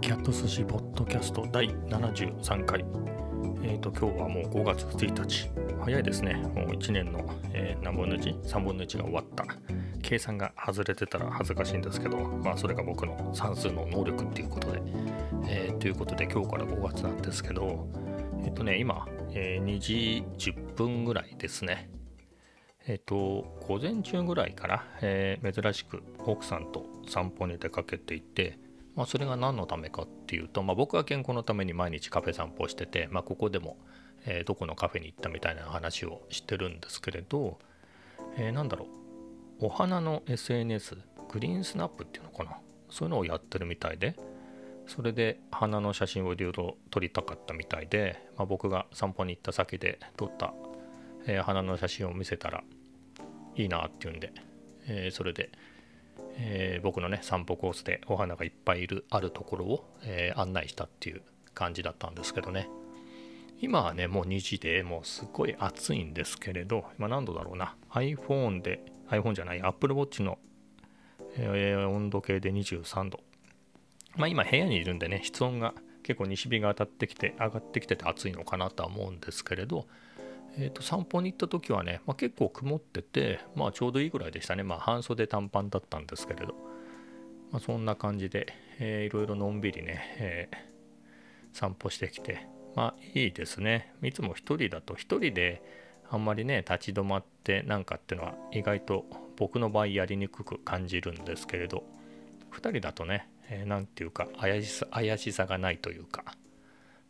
キャット寿司ポッドキャスト第73回。えっ、と、今日はもう5月1日。早いですね。もう1年の、えー何分の 1?3 分の1が終わった。計算が外れてたら恥ずかしいんですけど、まあそれが僕の算数の能力っていうことで。えーということで今日から5月なんですけど、えっ、とね、今、え2時10分ぐらいですね。えっ、と、午前中ぐらいから、えー珍しく奥さんと散歩に出かけていて、まあ、それが何のためかっていうと、まあ、僕は健康のために毎日カフェ散歩をしてて、まあ、ここでも、えーどこのカフェに行ったみたいな話をしてるんですけれど、えーなんだろう。お花の SNS グリーンスナップっていうのかな。そういうのをやってるみたいでそれで花の写真をいろいろ撮りたかったみたいで、まあ、僕が散歩に行った先で撮った、えー花の写真を見せたらいいなっていうんで、えーそれで、えー僕のね散歩コースでお花がいっぱいいるあるところを、えー案内したっていう感じだったんですけどね。今はねもう2時でもうすごい暑いんですけれど今何度だろうな。iPhone で iPhone じゃない Apple Watch の、えー温度計で23度。まあ今部屋にいるんでね室温が結構西日が当たってきて上がってきてて暑いのかなとは思うんですけれどえー、と散歩に行った時はね、まあ、結構曇ってて、まあ、ちょうどいいぐらいでしたね、まあ、半袖短パンだったんですけれど、まあ、そんな感じで、えーいろいろのんびりね、えー散歩してきて。まあいいですね。いつも一人だと一人であんまりね立ち止まってなんかっていうのは意外と僕の場合やりにくく感じるんですけれど。2人だとね、えーていうか怪しさ怪しさがないというか。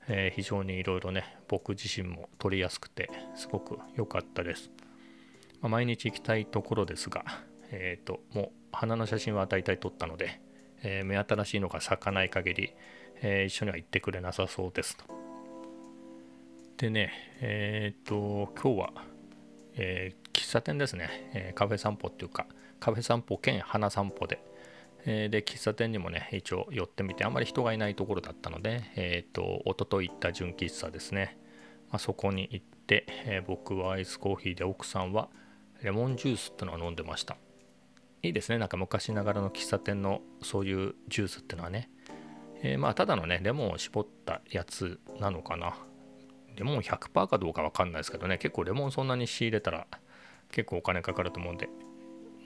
えー非常にいろいろね僕自身も撮りやすくてすごく良かったです、まあ毎日行きたいところですがえっ、ともう花の写真は大体撮ったので、えー目新しいのが咲かない限り、えー一緒には行ってくれなさそうですと。でねえっ、と今日は、えー喫茶店ですね、えーカフェ散歩っていうかカフェ散歩兼花散歩でえで喫茶店にもね一応寄ってみてあんまり人がいないところだったのでえっ、と一昨日行った純喫茶ですね、まあ、そこに行って、えー僕はアイスコーヒーで奥さんはレモンジュースってのを飲んでました。いいですね。なんか昔ながらの喫茶店のそういうジュースってのはね、えーまあただのねレモンを絞ったやつなのかな。レモン100%かどうかわかんないですけどね。結構レモンそんなに仕入れたら結構お金かかると思うんで。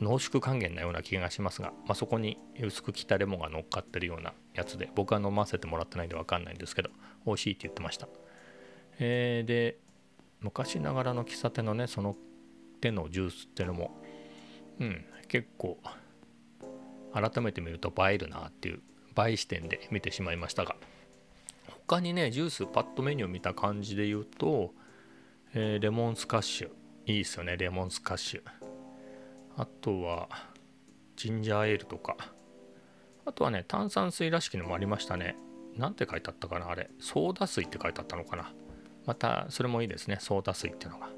濃縮還元なような気がしますが、まあ、そこに薄く切ったレモンが乗っかってるようなやつで僕は飲ませてもらってないんで分かんないんですけど美味しいって言ってました、えーで昔ながらの喫茶店のねその手のジュースっていうのもうん結構改めて見ると映えるなっていう映え視点で見てしまいましたが他にねジュースパッとメニュー見た感じで言うと、えーレモンスカッシュ。いいですよねレモンスカッシュ。あとはジンジャーエールとか。あとはね炭酸水らしきのもありましたね。なんて書いてあったかなあれ。ソーダ水って書いてあったのかな。またそれもいいですね。ソーダ水っていうのが。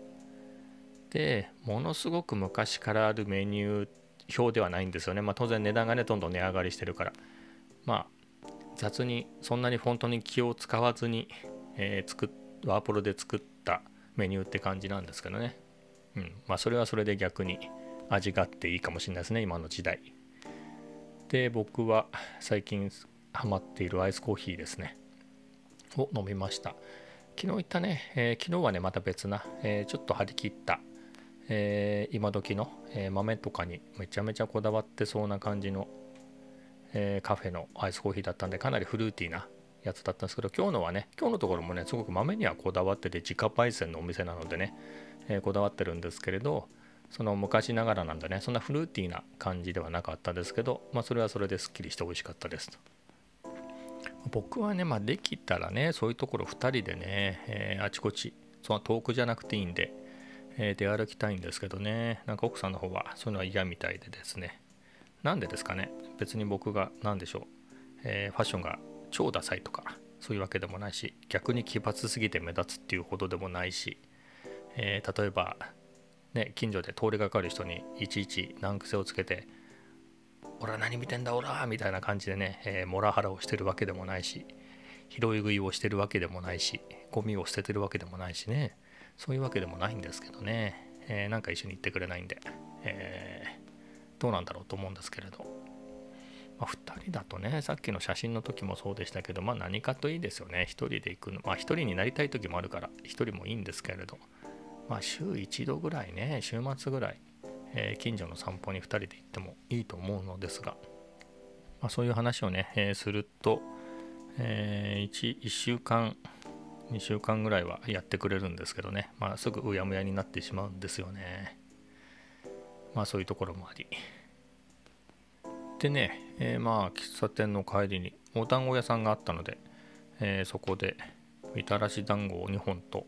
でものすごく昔からあるメニュー表ではないんですよね。まあ当然値段がねどんどん値上がりしてるから。まあ雑にそんなに本当に気を使わずに、えー作っワープロで作ったメニューって感じなんですけどね。うん。まあそれはそれで逆に。味があっていいかもしれないですね今の時代。で僕は最近ハマっているアイスコーヒーですね。を飲みました。昨日言ったね、えー昨日はねまた別な、えーちょっと張り切った、えー今時の、え豆とかにめちゃめちゃこだわってそうな感じの、えカフェのアイスコーヒーだったんでかなりフルーティーなやつだったんですけど今日のはね今日のところもねすごく豆にはこだわってて自家焙煎のお店なのでね、えこだわってるんですけれどその昔ながらなんでね。そんなフルーティーな感じではなかったですけど、まあ、それはそれですっきりして美味しかったですと。僕はね、まあ、できたらねそういうところ2人でね、えーあちこちそんな遠くじゃなくていいんで、えー出歩きたいんですけどね。なんか奥さんの方はそういうのは嫌みたいでですね。なんでですかね。別に僕が何でしょう、えーファッションが超ダサいとかそういうわけでもないし逆に奇抜すぎて目立つっていうほどでもないし、えー例えばね近所で通りがかる人にいちいち難癖をつけて「オラ何見てんだオラ!」みたいな感じでね、えーモラハラをしてるわけでもないし拾い食いをしてるわけでもないしゴミを捨ててるわけでもないしねそういうわけでもないんですけどね、えーなんか一緒に行ってくれないんで、えーどうなんだろうと思うんですけれどまあ、2人だとねさっきの写真の時もそうでしたけどまあ何かといいですよね1人で行くのまあ1人になりたい時もあるから1人もいいんですけれどまあ週1度ぐらいね週末ぐらい、えー、近所の散歩に2人で行ってもいいと思うのですが、まあ、そういう話をね、えー、すると、えー、1, 1週間2週間ぐらいはやってくれるんですけどね、まあ、すぐうやむやになってしまうんですよね。まあそういうところもあり。でね、えー、まあ喫茶店の帰りにお団子屋さんがあったので、えー、そこでみたらし団子を2本と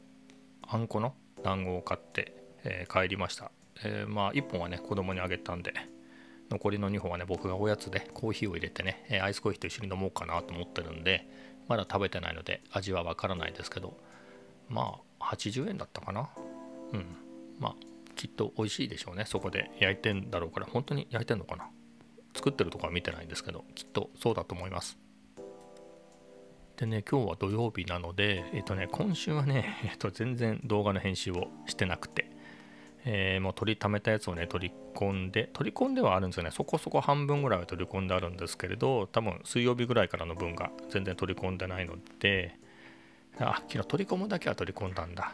あんこの団子を買って、えー、帰りました、えまあ1本はね子供にあげたんで残りの2本はね僕がおやつでコーヒーを入れてねえアイスコーヒーと一緒に飲もうかなと思ってるんでまだ食べてないので味はわからないですけどまあ80円だったかな。うん。まあきっと美味しいでしょうねそこで。焼いてんだろうから。本当に焼いてんのかな。作ってるとこは見てないんですけどきっとそうだと思います。でね今日は土曜日なのでえっ、とね今週はね、えっ、と、全然動画の編集をしてなくてえー、もう取りためたやつをね取り込んで取り込んではあるんですよね。そこそこ半分ぐらいは取り込んであるんですけれど多分水曜日ぐらいからの分が全然取り込んでないのであ昨日取り込むだけは取り込んだんだ。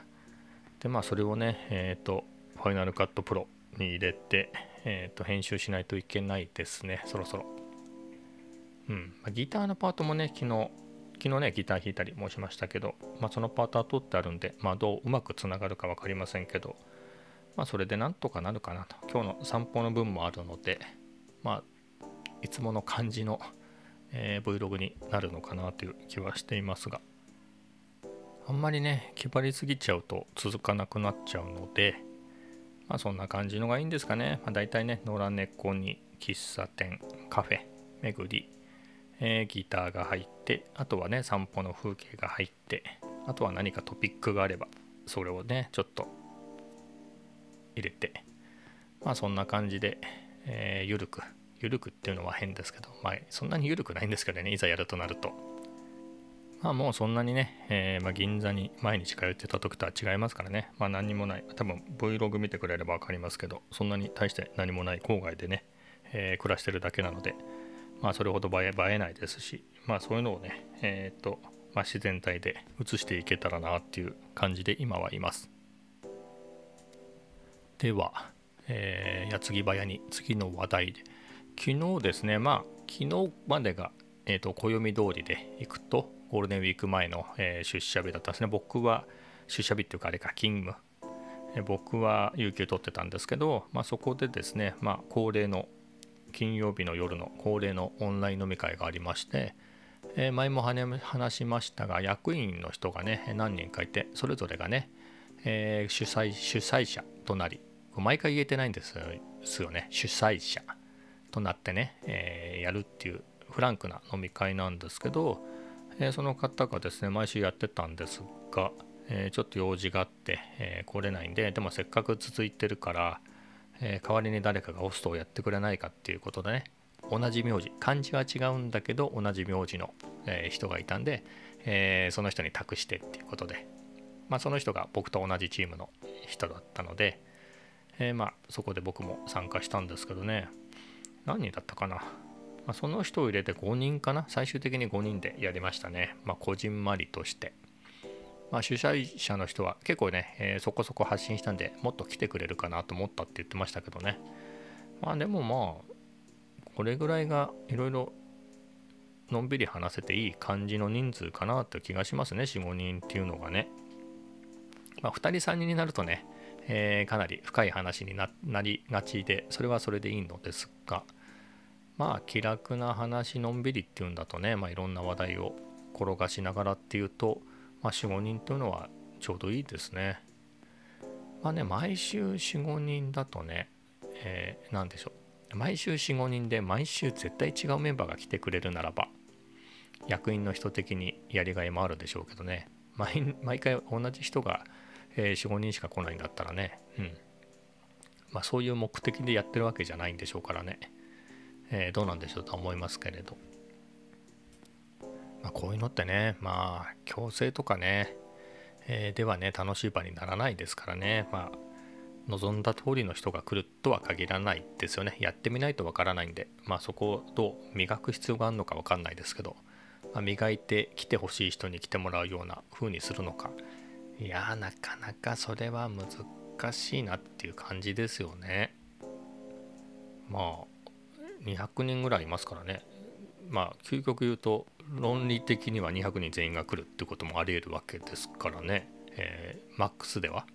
でまあそれをねえっ、ー、とファイナルカットプロに入れてえー、と編集しないといけないですねそろそろ。うん。ギターのパートもね昨日昨日ねギター弾いたりもしましたけど、まあ、そのパタートは取ってあるんで、まあ、どううまくつながるか分かりませんけど、まあ、それでなんとかなるかなと今日の散歩の分もあるのでまあいつもの感じの、えー、Vlog になるのかなという気はしていますがあんまりね気張りすぎちゃうと続かなくなっちゃうのでまあそんな感じのがいいんですかね。まあ、大体ね、野良猫に喫茶店、カフェ、巡り、えー、ギターが入って、あとはね、散歩の風景が入って、あとは何かトピックがあれば、それをね、ちょっと入れて、まあそんな感じで、えー、ゆるく、ゆるくっていうのは変ですけど、まあそんなにゆるくないんですけどね、いざやるとなると。まあもうそんなにね、えー、まあ、銀座に毎日通ってた時とは違いますからね、まあ何にもない、多分 Vlog 見てくれれば分かりますけど、そんなに大して何もない郊外でね、え、暮らしてるだけなので、まあそれほど映え映えないですし、まあそういうのをね、えっ、と、まあ、自然体で映していけたらなっていう感じで今はいます。では、えー、矢継ぎ早に次の話題で、昨日ですね、まあ昨日までが、えーと、暦通りでいくと、ゴールデンウィーク前の、えー、出社日だったんですね。僕は出社日っていうかあれか勤務。えー、僕は有給取ってたんですけど、まあ、そこでですね、まあ、恒例の金曜日の夜の恒例のオンライン飲み会がありまして、えー、前も話しましたが役員の人がね何人かいてそれぞれがね、えー、主催主催者となり毎回言えてないんですよね。主催者となってね、えー、やるっていうフランクな飲み会なんですけど、え、その方がですね毎週やってたんですが、え、ちょっと用事があって、え来れないんででもせっかく続いてるから、え代わりに誰かがホストをやってくれないかっていうことでね同じ名字漢字は違うんだけど同じ名字の、え人がいたんで、えその人に託してっていうことで、まあ、その人が僕と同じチームの人だったので、えまあそこで僕も参加したんですけどね何人だったかなまあ、その人を入れて5人かな最終的に5人でやりましたね。まあ、こじんまりとして。まあ、主催者の人は結構ね、えー、そこそこ発信したんでもっと来てくれるかなと思ったって言ってましたけどね。まあでもまあ、これぐらいがいろいろのんびり話せていい感じの人数かなって気がしますね、4、5人っていうのがね。まあ、2人、3人になるとね、えー、かなり深い話になりがちで、それはそれでいいのですが、まあ気楽な話のんびりっていうんだとね、まあ、いろんな話題を転がしながらっていうと、まあ、45人というのはちょうどいいですね。まあね毎週45人だとね、えー、何でしょう。毎週45人で毎週絶対違うメンバーが来てくれるならば役員の人的にやりがいもあるでしょうけどね。毎毎回同じ人が、えー、45人しか来ないんだったらね。うん。まあそういう目的でやってるわけじゃないんでしょうからね。えー、どうなんでしょうとは思いますけれど、まあ、こういうのってねまあ強制とかね、えー、ではね楽しい場にならないですからね。まあ望んだ通りの人が来るとは限らないですよね。やってみないとわからないんでまあそこをどう磨く必要があるのかわかんないですけど、まあ、磨いて来てほしい人に来てもらうような風にするのか。いやなかなかそれは難しいなっていう感じですよね。まあ200人ぐらいいますからね。まあ究極言うと論理的には200人全員が来るってこともありえるわけですからね、えー、マックスでは。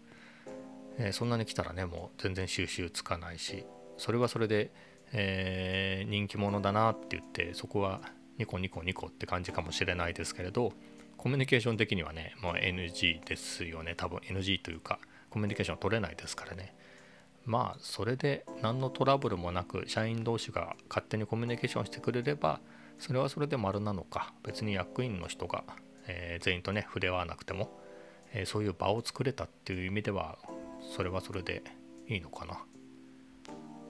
えー、そんなに来たらねもう全然収集つかないしそれはそれで、えー、人気者だなって言ってそこはニコニコニコって感じかもしれないですけれどコミュニケーション的にはねもう NG ですよね。多分 NG というかコミュニケーション取れないですからね。まあそれで何のトラブルもなく社員同士が勝手にコミュニケーションしてくれればそれはそれで丸なのか別に役員の人が、えー、全員とね触れ合わなくても、えー、そういう場を作れたっていう意味ではそれはそれでいいのかな。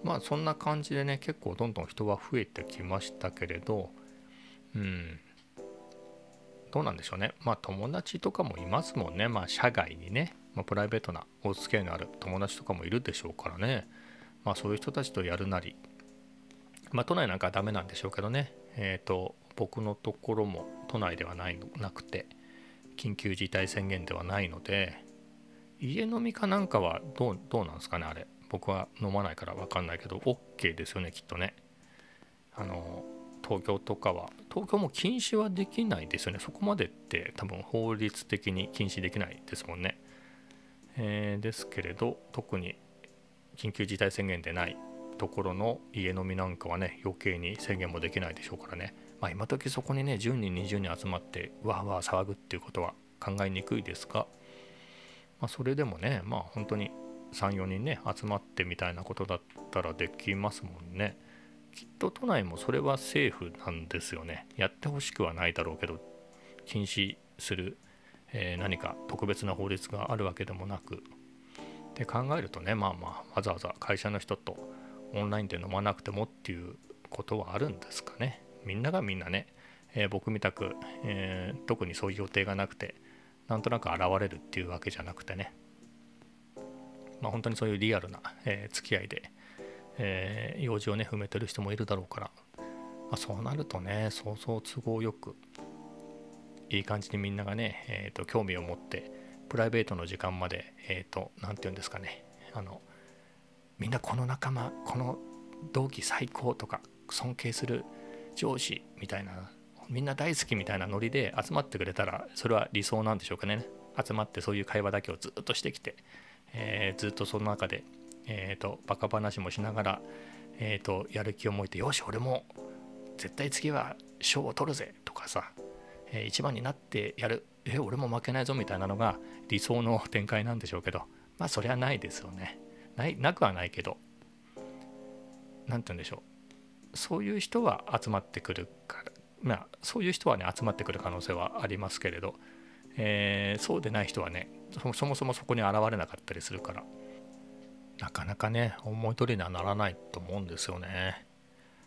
まあそんな感じでね結構どんどん人は増えてきましたけれどうん。どうなんでしょうね。まあ友達とかもいますもんね。まあ社外にね、まあ、プライベートなお付き合いのある友達とかもいるでしょうからね。まあそういう人たちとやるなり。まあ都内なんかはダメなんでしょうけどね。え、ー、と僕のところも都内ではないなくて緊急事態宣言ではないので家飲みかなんかはどうどうなんですかねあれ。僕は飲まないから分かんないけど OK ですよねきっとね。あの東京とかは。東京も禁止はできないですよね。そこまでって多分法律的に禁止できないですもんね、えー、ですけれど特に緊急事態宣言でない。ところの家飲みなんかはね余計に制限もできないでしょうからね。まあ今時そこにね10人20人集まってわーわー騒ぐっていうことは考えにくいですがまあ、それでもねまあ本当に34人ね集まってみたいなことだったらできますもんね。きっと都内もそれはセーフなんですよね。やってほしくはないだろうけど禁止する、えー、何か特別な法律があるわけでもなく。で考えるとねまあまあわざわざ会社の人とオンラインで飲まなくてもっていうことはあるんですかね。みんながみんなね、えー、僕みたく、えー、特にそういう予定がなくてなんとなく現れるっていうわけじゃなくてね、まあ、本当にそういうリアルな、えー、付き合いで、えー、用事をね踏めてる人もいるだろうから、まあ、そうなるとねそうそう都合よくいい感じにみんながね、えーと、興味を持ってプライベートの時間までえっ、ー、と何て言うんですかね。あのみんなこの仲間この同期最高とか尊敬する上司みたいなみんな大好きみたいなノリで集まってくれたらそれは理想なんでしょうかね。集まってそういう会話だけをずっとしてきて、えー、ずっとその中で、えーと、バカ話もしながら、えーと、やる気を燃えてよし俺も絶対次は賞を取るぜとかさ、えー、一番になってやるえ俺も負けないぞみたいなのが理想の展開なんでしょうけどまあそれはないですよね。ないなくはないけど何て言うんでしょうそういう人は集まってくるからまあ、そういう人はね集まってくる可能性はありますけれど、えー、そうでない人はねそもそもそこに現れなかったりするからなかなかね思い通りにはならないと思うんですよね。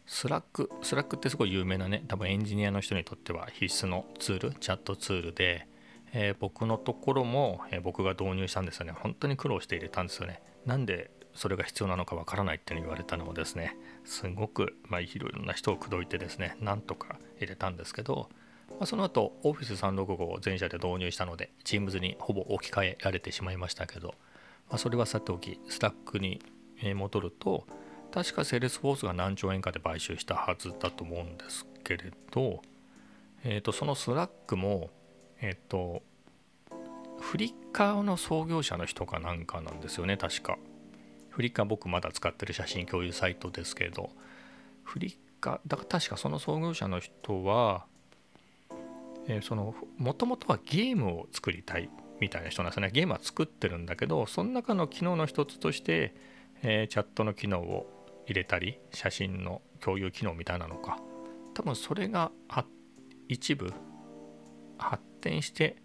スラック、スラックってすごい有名なね、多分エンジニアの人にとっては必須のツール、チャットツールで、えー、僕のところも、えー、僕が導入したんですよね。本当に苦労して入れたんですよね。なんでそれが必要なのかわからないって言われたのもですねすごく、まあ、いろいろな人を口説いてですねなんとか入れたんですけど、まあ、その後 Office365 を全社で導入したので Teams にほぼ置き換えられてしまいましたけど、まあ、それはさておき Slack に戻ると確かセールスフォースが何兆円かで買収したはずだと思うんですけれど、えー、とその Slack もえっ、ー、とフリッカーの創業者の人かなんかなんですよね確か。フリッカー僕まだ使ってる写真共有サイトですけど。フリッカーだから確かその創業者の人は、えー、そのもともとはゲームを作りたいみたいな人なんですね。ゲームは作ってるんだけどその中の機能の一つとして、えー、チャットの機能を入れたり写真の共有機能みたいなのか。多分それが一部発展して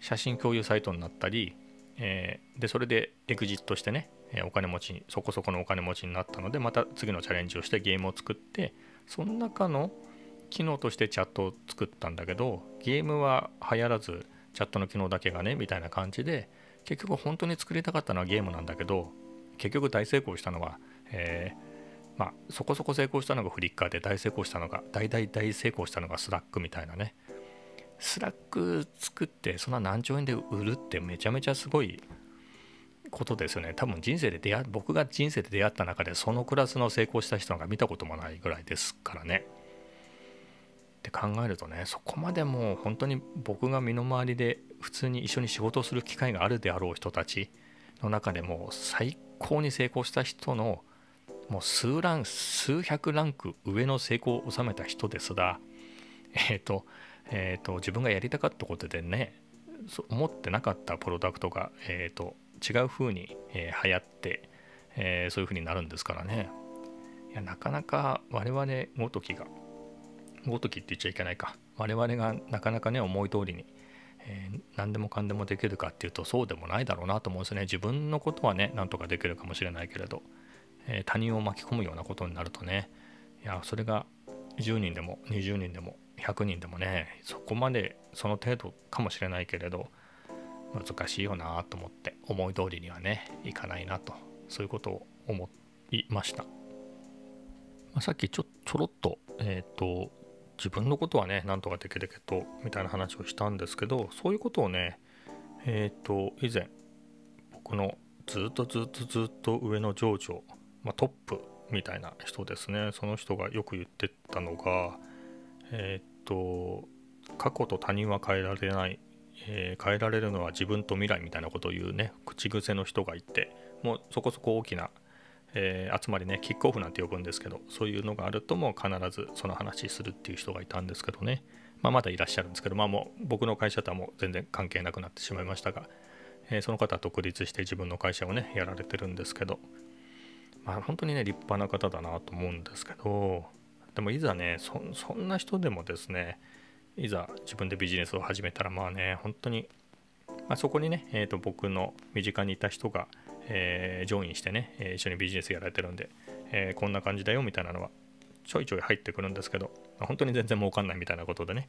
写真共有サイトになったり、えー、でそれでエグジットしてねお金持ちそこそこのお金持ちになったのでまた次のチャレンジをしてゲームを作ってその中の機能としてチャットを作ったんだけどゲームは流行らずチャットの機能だけがねみたいな感じで結局本当に作りたかったのはゲームなんだけど結局大成功したのは、えー、まあ、そこそこ成功したのがフリッカーで大成功したのが大大大成功したのが Slack みたいなね Slack 作ってそんな何兆円で売るってめちゃめちゃすごいことですよね。多分人生で出会僕が人生で出会った中でそのクラスの成功した人が見たこともないぐらいですからね。って考えるとねそこまでもう本当に僕が身の回りで普通に一緒に仕事をする機会があるであろう人たちの中でも最高に成功した人のもう数ラン数百ランク上の成功を収めた人ですがえっ、ー、とえ、ー、と自分がやりたかったことでね思ってなかったプロダクトが、えーと、違う風に、えー、流行って、えー、そういう風になるんですからね。いやなかなか我々ごときがごときって言っちゃいけないか。我々がなかなかね思い通りに、えー、何でもかんでもできるかっていうとそうでもないだろうなと思うんですね。自分のことはねなんとかできるかもしれないけれど、え、他人を巻き込むようなことになるとね。いやそれが10人でも20人でも100人でもねそこまでその程度かもしれないけれど難しいよなと思って思い通りにはねいかないなとそういうことを思いました、まあ、さっきちょちょろっとえっ、ー、と自分のことはねなんとかできるけどみたいな話をしたんですけどそういうことをねえっ、ー、と以前僕のずっとずっとずっと上の上長、まあ、トップみたいな人ですね。その人がよく言ってたのがえっ、ー、と過去と他人は変えられない、えー、変えられるのは自分と未来みたいなことを言うね。口癖の人がいて。もうそこそこ大きなえー、集まりねキックオフなんて呼ぶんですけどそういうのがあるとも必ずその話するっていう人がいたんですけどね、まあ、まだいらっしゃるんですけど、まあ、もう僕の会社とはもう全然関係なくなってしまいましたが、えー、その方は独立して自分の会社をねやられてるんですけど、まあ、本当にね立派な方だなと思うんですけどでもいざねそそんな人でもですねいざ自分でビジネスを始めたらまあね本当に、まあ、そこにね、えーと僕の身近にいた人がえー、ジョインしてね、一緒にビジネスやられてるんで、えー、こんな感じだよみたいなのはちょいちょい入ってくるんですけど、本当に全然儲かんないみたいなことでね、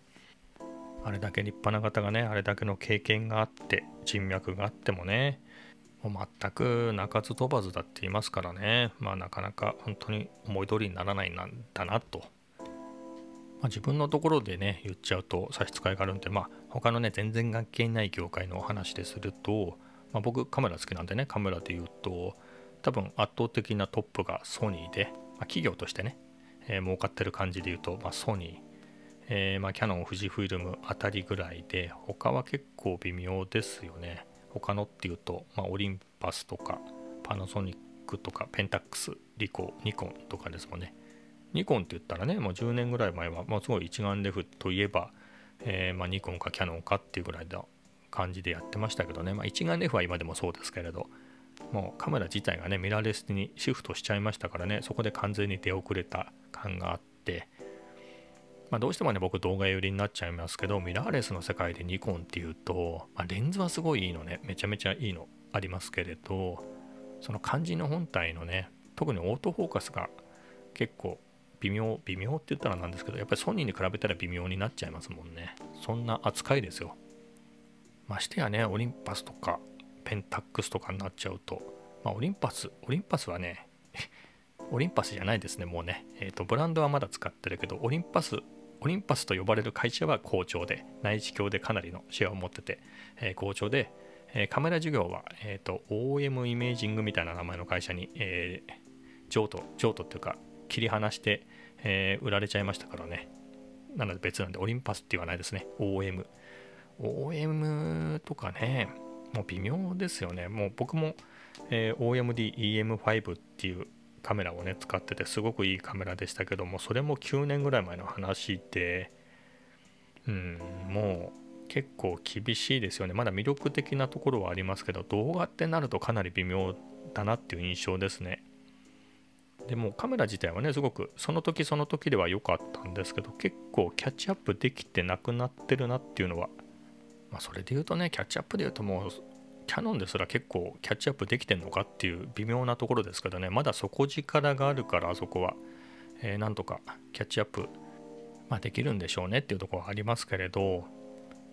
あれだけ立派な方がね、あれだけの経験があって、人脈があってもね、もう全く鳴かず飛ばずだって言いますからね、まあなかなか本当に思い通りにならないなんだなと。まあ、自分のところでね、言っちゃうと差し支えがあるんで、まあ他のね、全然関係ない業界のお話ですると、まあ、僕カメラ好きなんでねカメラで言うと多分圧倒的なトップがソニーで、まあ、企業としてね、えー、儲かってる感じで言うと、まあ、ソニー、えー、まあ、キャノン富士フイルムあたりぐらいで他は結構微妙ですよね。他のっていうと、まあ、オリンパスとかパナソニックとかペンタックスリコニコンとかですもんね。ニコンって言ったらねもう10年ぐらい前は、まあ、すごい一眼レフといえば、えー、まあ、ニコンかキャノンかっていうぐらいだ感じでやってましたけどね、まあ、一眼レフは今でもそうですけれどもうカメラ自体がねミラーレスにシフトしちゃいましたからねそこで完全に出遅れた感があって、まあ、どうしてもね僕動画寄りになっちゃいますけどミラーレスの世界でニコンっていうと、まあ、レンズはすごいいいのねめちゃめちゃいいのありますけれどその肝心の本体のね特にオートフォーカスが結構微妙微妙って言ったらなんですけどやっぱりソニーに比べたら微妙になっちゃいますもんねそんな扱いですよましてやね、オリンパスとかペンタックスとかになっちゃうと、まあ、オリンパス、オリンパスはね、オリンパスじゃないですね、もうね。えっ、ー、と、ブランドはまだ使ってるけど、オリンパス、オリンパスと呼ばれる会社は好調で、内地境でかなりのシェアを持ってて、え、好調で、え、カメラ事業は、えっ、と、OM イメージングみたいな名前の会社に、えー、譲渡、譲渡っていうか、切り離して、え売られちゃいましたからね。なので別なんで、オリンパスって言わないですね。OM。OM とかね、もう微妙ですよね。もう僕も、えー、OMD-EM5 っていうカメラをね、使ってて、すごくいいカメラでしたけども、それも9年ぐらい前の話で、うん、もう結構厳しいですよね。まだ魅力的なところはありますけど、動画ってなるとかなり微妙だなっていう印象ですね。でもカメラ自体はね、すごくその時その時では良かったんですけど、結構キャッチアップできてなくなってるなっていうのはまあ、それで言うとね、キャッチアップで言うともう、キャノンですら結構キャッチアップできてんのかっていう微妙なところですけどね、まだ底力があるから、あそこは、えー、なんとかキャッチアップ、まあ、できるんでしょうねっていうところはありますけれど、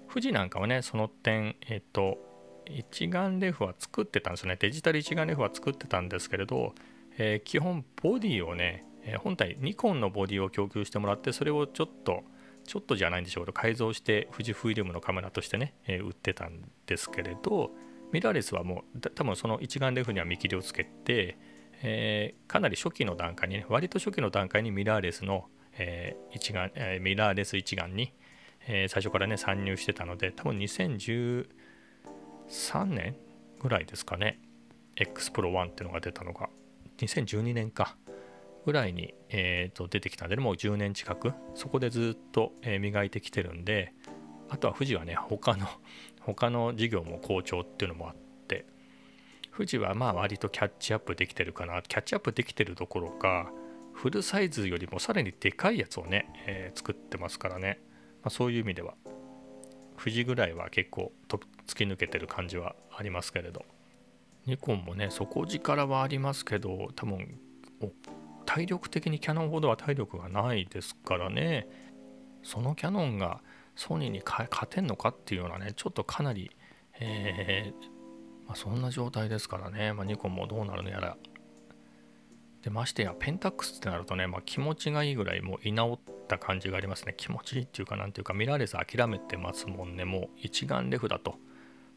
富士なんかはね、その点、えっ、ー、と、一眼レフは作ってたんですよね。デジタル一眼レフは作ってたんですけれど、えー、基本ボディをね、え、本体ニコンのボディを供給してもらってそれをちょっとちょっとじゃないんでしょうけど改造して富士フイルムのカメラとしてね、え、売ってたんですけれどミラーレスはもう多分その一眼レフには見切りをつけて、えー、かなり初期の段階にね割と初期の段階にミラーレスの、えー、一眼、えー、ミラーレス一眼に、え最初からね参入してたので多分2013年ぐらいですかね X Pro 1っていうのが出たのが。2012年か。ぐらいに、えー、と出てきたんで、もう10年近く。そこでずっと、え磨いてきてるんであとは富士はね他の他の事業も好調っていうのもあって富士はまあ割とキャッチアップできてるかな。キャッチアップできてるどころかフルサイズよりもさらにでかいやつをね、えー、作ってますからね、まあ、そういう意味では富士ぐらいは結構と突き抜けてる感じはありますけれど。ニコンもね底力はありますけど多分体力的にキャノンほどは体力がないですからね。そのキャノンがソニーに勝てんのかっていうようなねちょっとかなり、えー、まあ、そんな状態ですからね、まあ、ニコンもどうなるのやら。でましてやペンタックスってなるとね、まあ、気持ちがいいぐらいもう居直った感じがありますね。気持ちいいっていうかなんていうかミラーレス諦めてますもんね。もう一眼レフだと。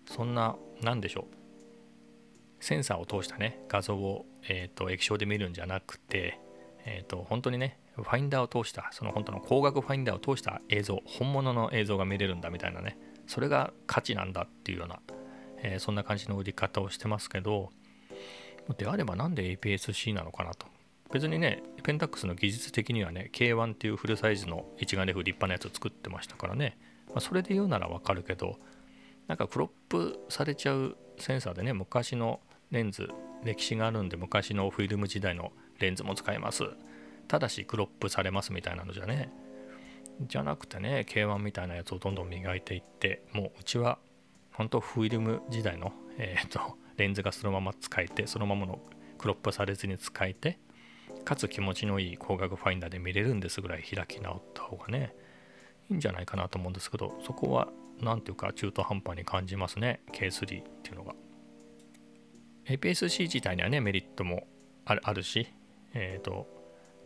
そんな何でしょう。センサーを通したね画像を、えーと、液晶で見るんじゃなくて、えーと、本当にねファインダーを通したその本当の光学ファインダーを通した映像本物の映像が見れるんだみたいなね。それが価値なんだっていうような、えー、そんな感じの売り方をしてますけどであればなんで APS-C なのかなと。別にねペンタックスの技術的にはね K1 っていうフルサイズの一眼レフ立派なやつを作ってましたからね、まあ、それで言うならわかるけどなんかクロップされちゃうセンサーでね昔のレンズ歴史があるんで昔のフィルム時代のレンズも使えます。ただしクロップされますみたいなのじゃね。じゃなくてね K1 みたいなやつをどんどん磨いていってもううちは本当フィルム時代の、えーと、レンズがそのまま使えてそのままのクロップされずに使えてかつ気持ちのいい光学ファインダーで見れるんですぐらい開き直った方がねいいんじゃないかなと思うんですけどそこは何ていうか中途半端に感じますね K3 っていうのが。APS-C 自体にはねメリットもあるし、えっ、ー、と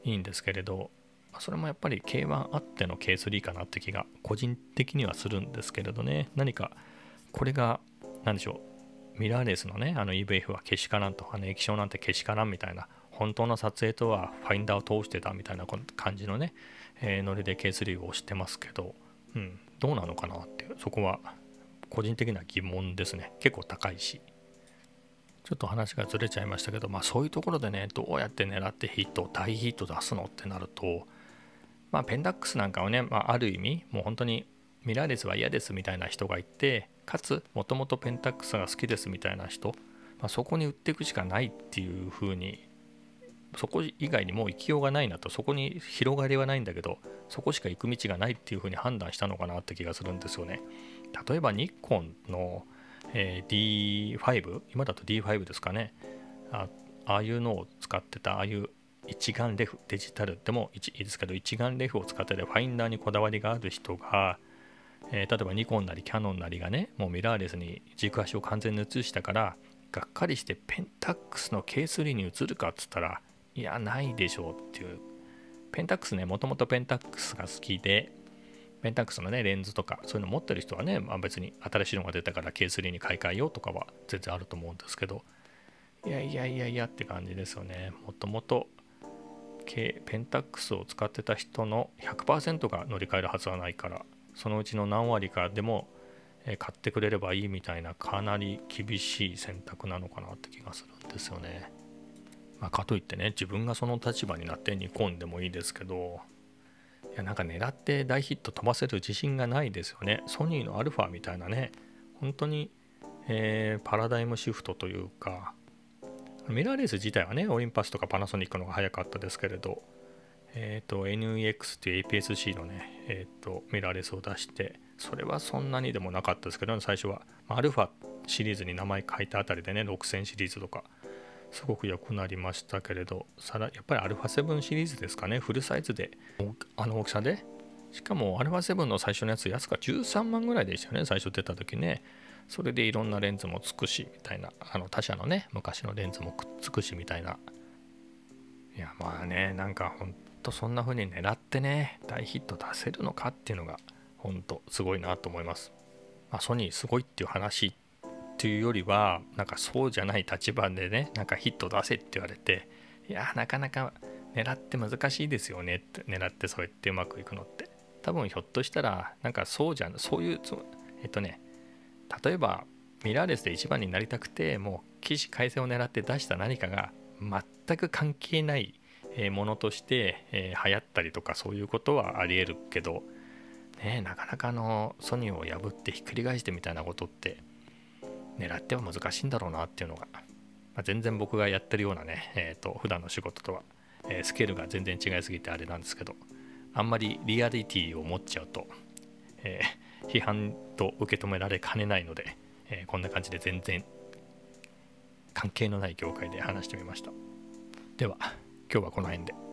いいんですけれどそれもやっぱり K1 あっての K3 かなって気が個人的にはするんですけれどね。何かこれが何でしょうミラーレースのねあの EVF は消しからんとあの液晶なんて消しからんみたいな本当の撮影とはファインダーを通してたみたいな感じのね、えー、ノリで K3 を押してますけど、うん、どうなのかなっていうそこは個人的な疑問ですね。結構高いし。ちょっと話がずれちゃいましたけど、まあ、そういうところでねどうやって狙ってヒット大ヒット出すのってなると、まあ、ペンダックスなんかをね、まあ、ある意味もう本当にミラーレスは嫌ですみたいな人がいてかつもともとペンタックスが好きですみたいな人、まあ、そこに売っていくしかないっていう風にそこ以外にもう行きようがないなとそこに広がりはないんだけどそこしか行く道がないっていう風に判断したのかなって気がするんですよね。例えばニッコンのえー、D5 今だと D5 ですかね。ああいうのを使ってたああいう一眼レフデジタルでもいいですけど一眼レフを使っててファインダーにこだわりがある人が、えー、例えばニコンなりキャノンなりがねもうミラーレスに軸足を完全に移したからがっかりしてペンタックスの K3 に移るかっつったらいやないでしょうっていう。ペンタックスねもともとペンタックスが好きでペンタックスのねレンズとかそういうの持ってる人はね、まあ、別に新しいのが出たから K3 に買い替えようとかは全然あると思うんですけどいやいやいやいやって感じですよねもともとペンタックスを使ってた人の100%が乗り換えるはずはないからそのうちの何割かでも買ってくれればいいみたいなかなり厳しい選択なのかなって気がするんですよね。まあ、かといってね自分がその立場になって煮込んでもいいですけどいやなんか狙って大ヒット飛ばせる自信がないですよね。ソニーのアルファみたいなね、本当に、えー、パラダイムシフトというか、ミラーレース自体はね、オリンパスとかパナソニックの方が早かったですけれど、えっ、ー、と、NEX っていう APS-C のね、えっ、ー、と、ミラーレスを出して、それはそんなにでもなかったですけど、最初はま、アルファシリーズに名前書いたあたりでね、6000シリーズとか、すごく良くなりましたけれどさらやっぱり α7 シリーズですかね。フルサイズで。あの大きさで。しかも α7 の最初のやつ安が13万ぐらいでしたよね。最初出た時ね。それでいろんなレンズもつくしみたいな。あの他社のね昔のレンズもくっつくしみたいな。いやまあねなんかほんとそんな風に狙ってね大ヒット出せるのかっていうのがほんとすごいなと思います、まあ、ソニーすごいっていう話っていうよりはなんかそうじゃない立場でねなんかヒット出せって言われていやなかなか狙って難しいですよねって狙ってそうやってうまくいくのって。多分ひょっとしたらなんかそうじゃんそういうえっとね例えばミラーレスで一番になりたくてもう起死回生を狙って出した何かが全く関係ないものとして、えー、流行ったりとかそういうことはありえるけど、ね、なかなかのソニーを破ってひっくり返してみたいなことって狙っては難しいんだろうなっていうのが、まあ、全然僕がやってるようなね、えーと、普段の仕事とは、えー、スケールが全然違いすぎてあれなんですけどあんまりリアリティを持っちゃうと、えー、批判と受け止められかねないので、えー、こんな感じで全然関係のない業界で話してみましたでは今日はこの辺で。